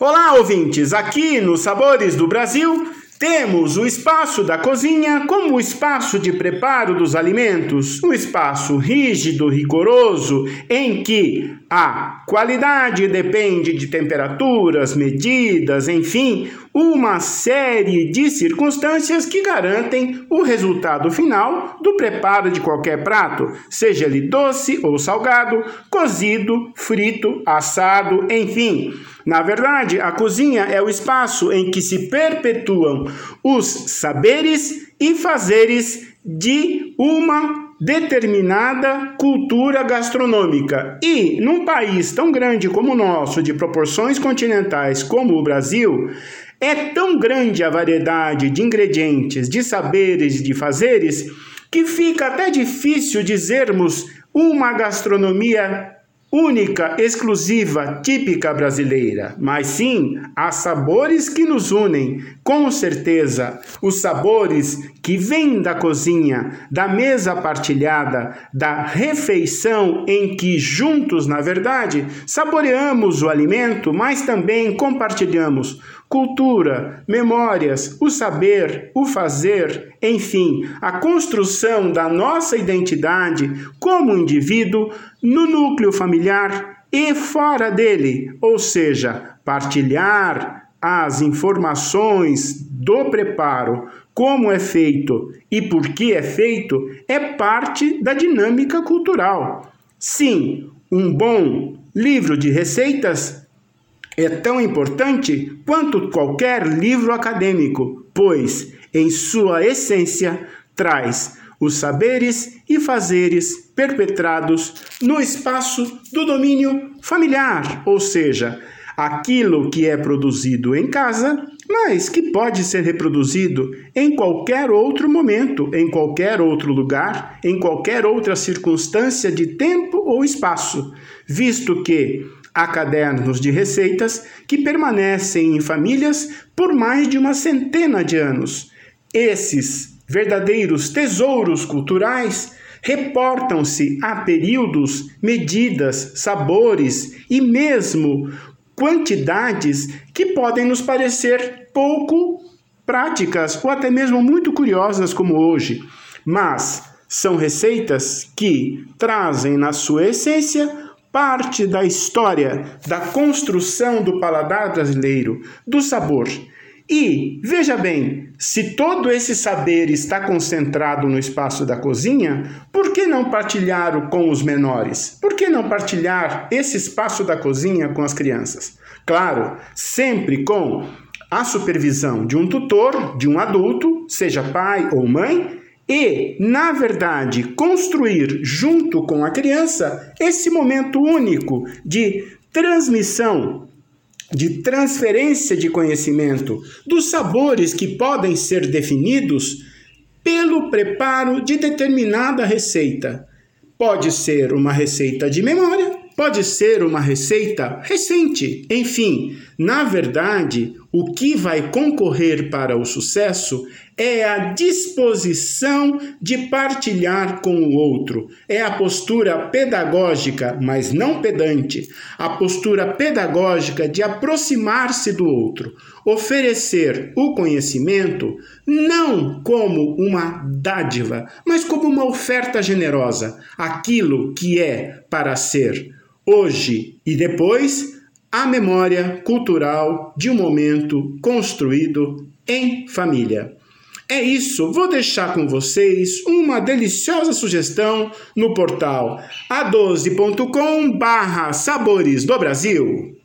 Olá, ouvintes! Aqui no Sabores do Brasil temos o espaço da cozinha como o espaço de preparo dos alimentos, um espaço rígido, rigoroso, em que a qualidade depende de temperaturas, medidas, enfim, uma série de circunstâncias que garantem o resultado final do preparo de qualquer prato, seja ele doce ou salgado, cozido, frito, assado, enfim. Na verdade, a cozinha é o espaço em que se perpetuam os saberes e fazeres de uma determinada cultura gastronômica. E num país tão grande como o nosso, de proporções continentais como o Brasil, é tão grande a variedade de ingredientes, de saberes e de fazeres que fica até difícil dizermos uma gastronomia única, exclusiva, típica brasileira, mas sim há sabores que nos unem, com certeza, os sabores que vêm da cozinha, da mesa partilhada, da refeição em que juntos, na verdade, saboreamos o alimento, mas também compartilhamos cultura, memórias, o saber, o fazer, enfim, a construção da nossa identidade como indivíduo no núcleo familiar e fora dele, ou seja, partilhar as informações do preparo, como é feito e por que é feito, é parte da dinâmica cultural. Sim, um bom livro de receitas é tão importante quanto qualquer livro acadêmico, pois, em sua essência, traz os saberes e fazeres perpetrados no espaço do domínio familiar, ou seja, aquilo que é produzido em casa, mas que pode ser reproduzido em qualquer outro momento, em qualquer outro lugar, em qualquer outra circunstância de tempo ou espaço, visto que Há cadernos de receitas que permanecem em famílias por mais de uma centena de anos. Esses verdadeiros tesouros culturais reportam-se a períodos, medidas, sabores e mesmo quantidades que podem nos parecer pouco práticas ou até mesmo muito curiosas como hoje, mas são receitas que trazem na sua essência parte da história da construção do paladar brasileiro, do sabor. E, veja bem, se todo esse saber está concentrado no espaço da cozinha, por que não partilhar com os menores? Por que não partilhar esse espaço da cozinha com as crianças? Claro, sempre com a supervisão de um tutor, de um adulto, seja pai ou mãe, e, na verdade, construir junto com a criança esse momento único de transmissão, de transferência de conhecimento dos sabores que podem ser definidos pelo preparo de determinada receita. Pode ser uma receita de memória, pode ser uma receita recente. Enfim, na verdade, o que vai concorrer para o sucesso é a disposição de partilhar com o outro, é a postura pedagógica, mas não pedante, a postura pedagógica de aproximar-se do outro, oferecer o conhecimento não como uma dádiva, mas como uma oferta generosa, aquilo que é para ser hoje e depois a memória cultural de um momento construído em família. É isso, vou deixar com vocês uma deliciosa sugestão no portal a12.com/sabores do Brasil.